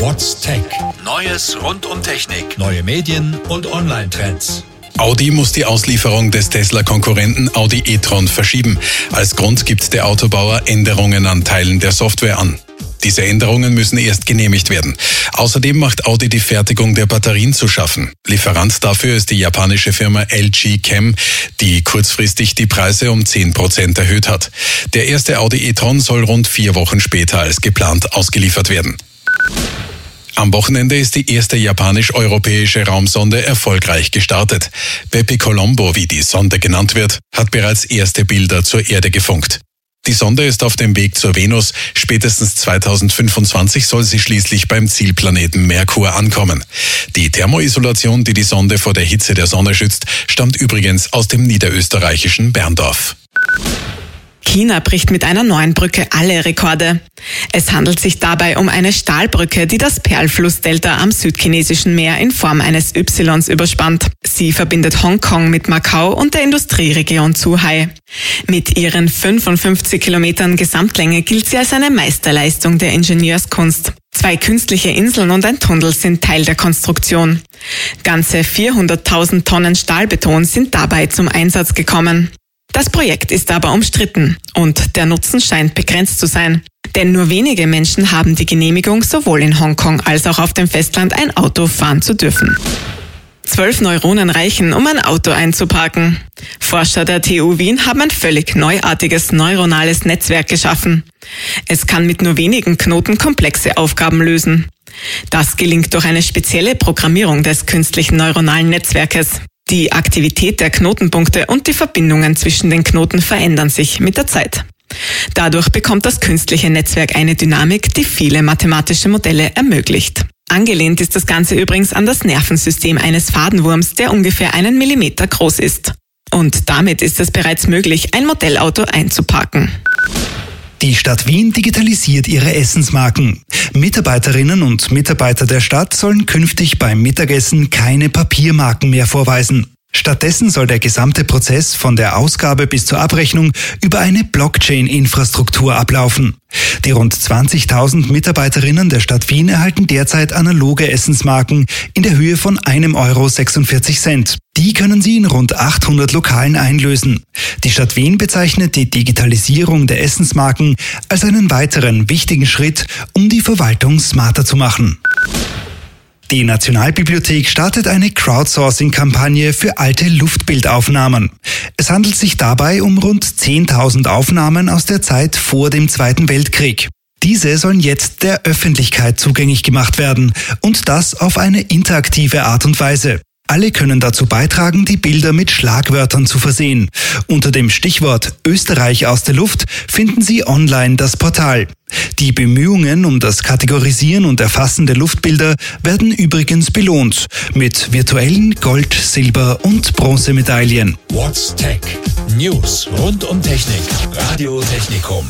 What's Tech? Neues rund um Technik. Neue Medien und Online-Trends. Audi muss die Auslieferung des Tesla-Konkurrenten Audi e-tron verschieben. Als Grund gibt der Autobauer Änderungen an Teilen der Software an. Diese Änderungen müssen erst genehmigt werden. Außerdem macht Audi die Fertigung der Batterien zu schaffen. Lieferant dafür ist die japanische Firma LG Chem, die kurzfristig die Preise um 10 Prozent erhöht hat. Der erste Audi e-tron soll rund vier Wochen später als geplant ausgeliefert werden. Am Wochenende ist die erste japanisch-europäische Raumsonde erfolgreich gestartet. Bepi Colombo, wie die Sonde genannt wird, hat bereits erste Bilder zur Erde gefunkt. Die Sonde ist auf dem Weg zur Venus. Spätestens 2025 soll sie schließlich beim Zielplaneten Merkur ankommen. Die Thermoisolation, die die Sonde vor der Hitze der Sonne schützt, stammt übrigens aus dem niederösterreichischen Berndorf. China bricht mit einer neuen Brücke alle Rekorde. Es handelt sich dabei um eine Stahlbrücke, die das Perlflussdelta am südchinesischen Meer in Form eines Ys überspannt. Sie verbindet Hongkong mit Macau und der Industrieregion Zhuhai. Mit ihren 55 Kilometern Gesamtlänge gilt sie als eine Meisterleistung der Ingenieurskunst. Zwei künstliche Inseln und ein Tunnel sind Teil der Konstruktion. Ganze 400.000 Tonnen Stahlbeton sind dabei zum Einsatz gekommen. Das Projekt ist aber umstritten und der Nutzen scheint begrenzt zu sein. Denn nur wenige Menschen haben die Genehmigung, sowohl in Hongkong als auch auf dem Festland ein Auto fahren zu dürfen. Zwölf Neuronen reichen, um ein Auto einzuparken. Forscher der TU Wien haben ein völlig neuartiges neuronales Netzwerk geschaffen. Es kann mit nur wenigen Knoten komplexe Aufgaben lösen. Das gelingt durch eine spezielle Programmierung des künstlichen neuronalen Netzwerkes. Die Aktivität der Knotenpunkte und die Verbindungen zwischen den Knoten verändern sich mit der Zeit. Dadurch bekommt das künstliche Netzwerk eine Dynamik, die viele mathematische Modelle ermöglicht. Angelehnt ist das Ganze übrigens an das Nervensystem eines Fadenwurms, der ungefähr einen Millimeter groß ist. Und damit ist es bereits möglich, ein Modellauto einzuparken. Die Stadt Wien digitalisiert ihre Essensmarken. Mitarbeiterinnen und Mitarbeiter der Stadt sollen künftig beim Mittagessen keine Papiermarken mehr vorweisen. Stattdessen soll der gesamte Prozess von der Ausgabe bis zur Abrechnung über eine Blockchain-Infrastruktur ablaufen. Die rund 20.000 Mitarbeiterinnen der Stadt Wien erhalten derzeit analoge Essensmarken in der Höhe von 1,46 Euro. Die können sie in rund 800 Lokalen einlösen. Die Stadt Wien bezeichnet die Digitalisierung der Essensmarken als einen weiteren wichtigen Schritt, um die Verwaltung smarter zu machen. Die Nationalbibliothek startet eine Crowdsourcing-Kampagne für alte Luftbildaufnahmen. Es handelt sich dabei um rund 10.000 Aufnahmen aus der Zeit vor dem Zweiten Weltkrieg. Diese sollen jetzt der Öffentlichkeit zugänglich gemacht werden und das auf eine interaktive Art und Weise. Alle können dazu beitragen, die Bilder mit Schlagwörtern zu versehen. Unter dem Stichwort Österreich aus der Luft finden Sie online das Portal. Die Bemühungen um das Kategorisieren und Erfassen der Luftbilder werden übrigens belohnt mit virtuellen Gold-, Silber- und Bronzemedaillen. What's Tech? News rund um Technik. Radio Technikum.